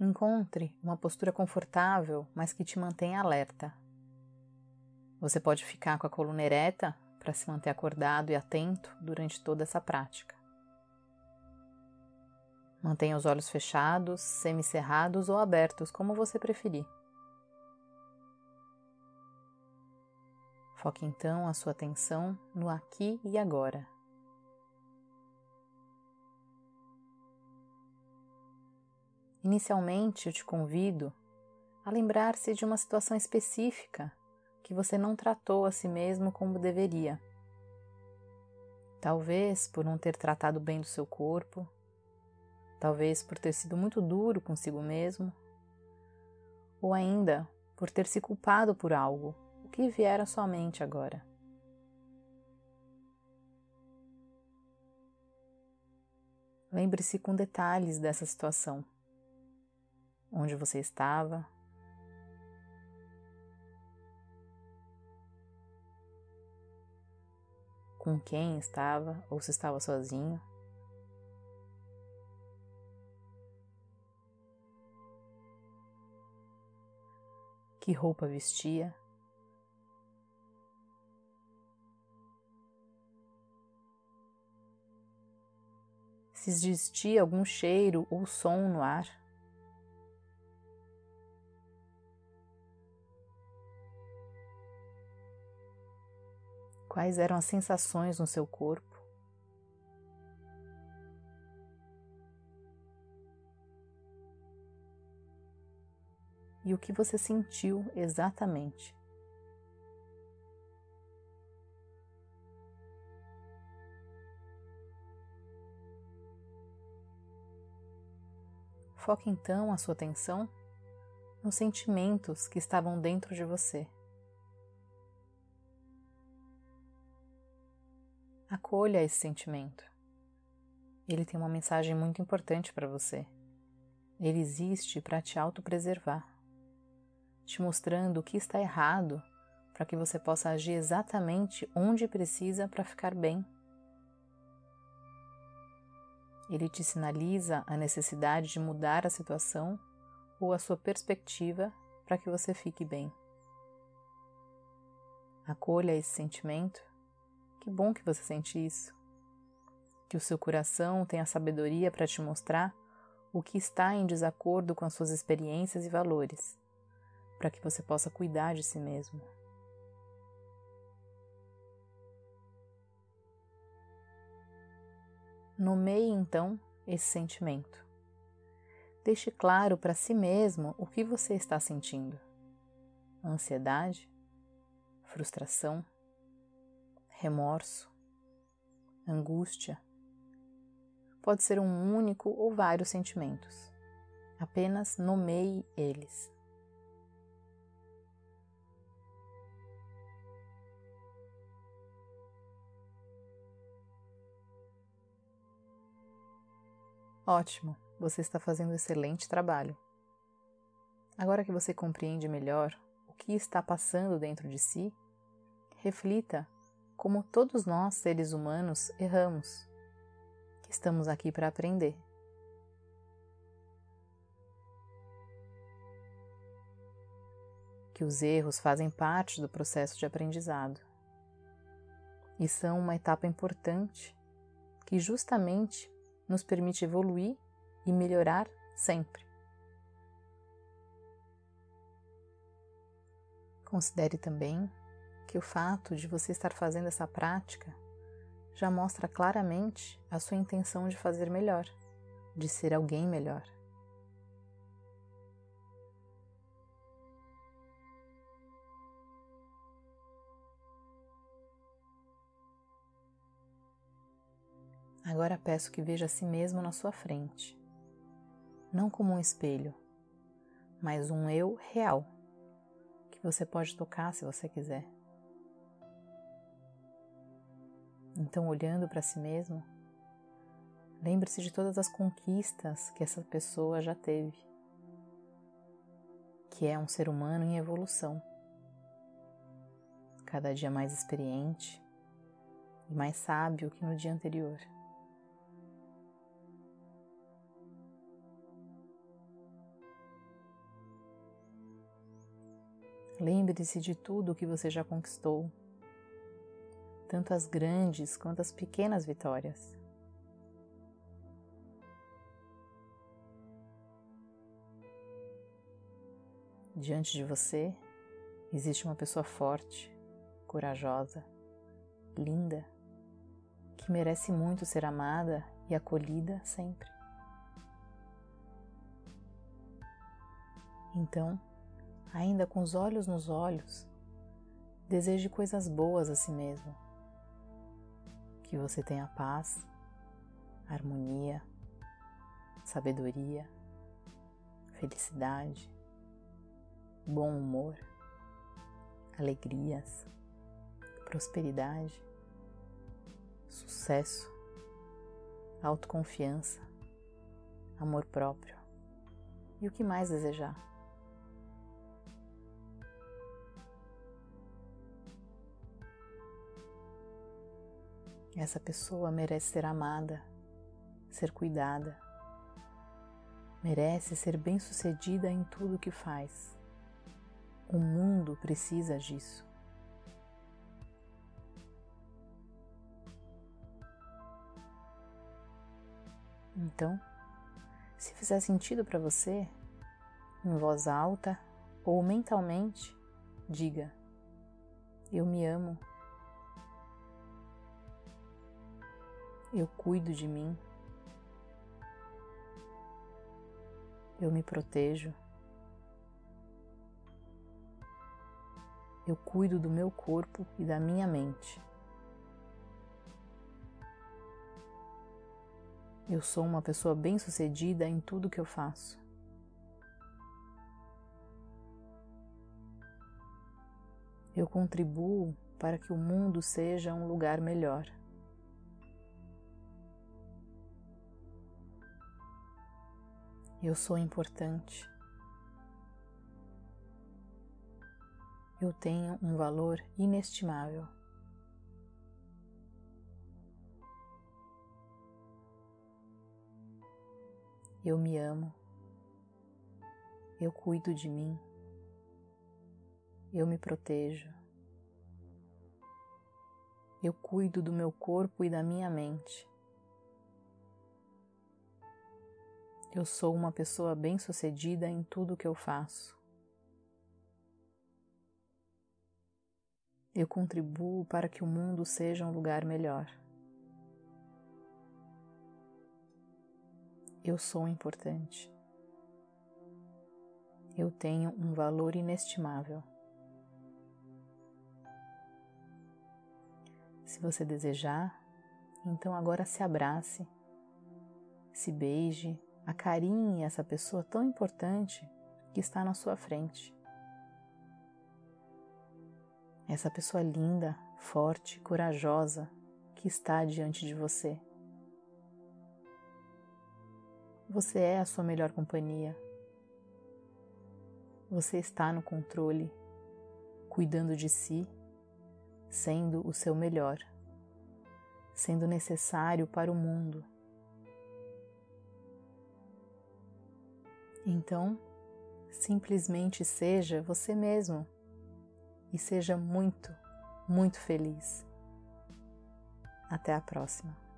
Encontre uma postura confortável, mas que te mantenha alerta. Você pode ficar com a coluna ereta para se manter acordado e atento durante toda essa prática. Mantenha os olhos fechados, semicerrados ou abertos, como você preferir. Foque então a sua atenção no aqui e agora. Inicialmente, eu te convido a lembrar-se de uma situação específica que você não tratou a si mesmo como deveria. Talvez por não ter tratado bem do seu corpo, talvez por ter sido muito duro consigo mesmo, ou ainda por ter se culpado por algo, o que vier à sua mente agora. Lembre-se com detalhes dessa situação. Onde você estava, com quem estava ou se estava sozinho. Que roupa vestia? Se existia algum cheiro ou som no ar? Quais eram as sensações no seu corpo? E o que você sentiu exatamente? Foque então a sua atenção nos sentimentos que estavam dentro de você. Acolha esse sentimento. Ele tem uma mensagem muito importante para você. Ele existe para te autopreservar, te mostrando o que está errado para que você possa agir exatamente onde precisa para ficar bem. Ele te sinaliza a necessidade de mudar a situação ou a sua perspectiva para que você fique bem. Acolha esse sentimento que bom que você sente isso. Que o seu coração tenha sabedoria para te mostrar o que está em desacordo com as suas experiências e valores, para que você possa cuidar de si mesmo. Nomeie então esse sentimento. Deixe claro para si mesmo o que você está sentindo: ansiedade, frustração, remorso, angústia. Pode ser um único ou vários sentimentos. Apenas nomeie eles. Ótimo, você está fazendo um excelente trabalho. Agora que você compreende melhor o que está passando dentro de si, reflita como todos nós, seres humanos, erramos, que estamos aqui para aprender. Que os erros fazem parte do processo de aprendizado e são uma etapa importante que justamente nos permite evoluir e melhorar sempre. Considere também que o fato de você estar fazendo essa prática já mostra claramente a sua intenção de fazer melhor, de ser alguém melhor. Agora peço que veja a si mesmo na sua frente, não como um espelho, mas um eu real, que você pode tocar se você quiser. Então, olhando para si mesmo, lembre-se de todas as conquistas que essa pessoa já teve, que é um ser humano em evolução, cada dia mais experiente e mais sábio que no dia anterior. Lembre-se de tudo o que você já conquistou tanto as grandes quanto as pequenas vitórias. Diante de você existe uma pessoa forte, corajosa, linda, que merece muito ser amada e acolhida sempre. Então, ainda com os olhos nos olhos, deseje coisas boas a si mesmo. Que você tenha paz, harmonia, sabedoria, felicidade, bom humor, alegrias, prosperidade, sucesso, autoconfiança, amor próprio e o que mais desejar. Essa pessoa merece ser amada, ser cuidada, merece ser bem-sucedida em tudo que faz. O mundo precisa disso. Então, se fizer sentido para você, em voz alta ou mentalmente, diga: Eu me amo. Eu cuido de mim. Eu me protejo. Eu cuido do meu corpo e da minha mente. Eu sou uma pessoa bem-sucedida em tudo que eu faço. Eu contribuo para que o mundo seja um lugar melhor. Eu sou importante. Eu tenho um valor inestimável. Eu me amo. Eu cuido de mim. Eu me protejo. Eu cuido do meu corpo e da minha mente. Eu sou uma pessoa bem-sucedida em tudo que eu faço. Eu contribuo para que o mundo seja um lugar melhor. Eu sou importante. Eu tenho um valor inestimável. Se você desejar, então agora se abrace, se beije acarinhe essa pessoa tão importante que está na sua frente. Essa pessoa linda, forte, corajosa que está diante de você. Você é a sua melhor companhia. Você está no controle, cuidando de si, sendo o seu melhor, sendo necessário para o mundo Então, simplesmente seja você mesmo e seja muito, muito feliz. Até a próxima.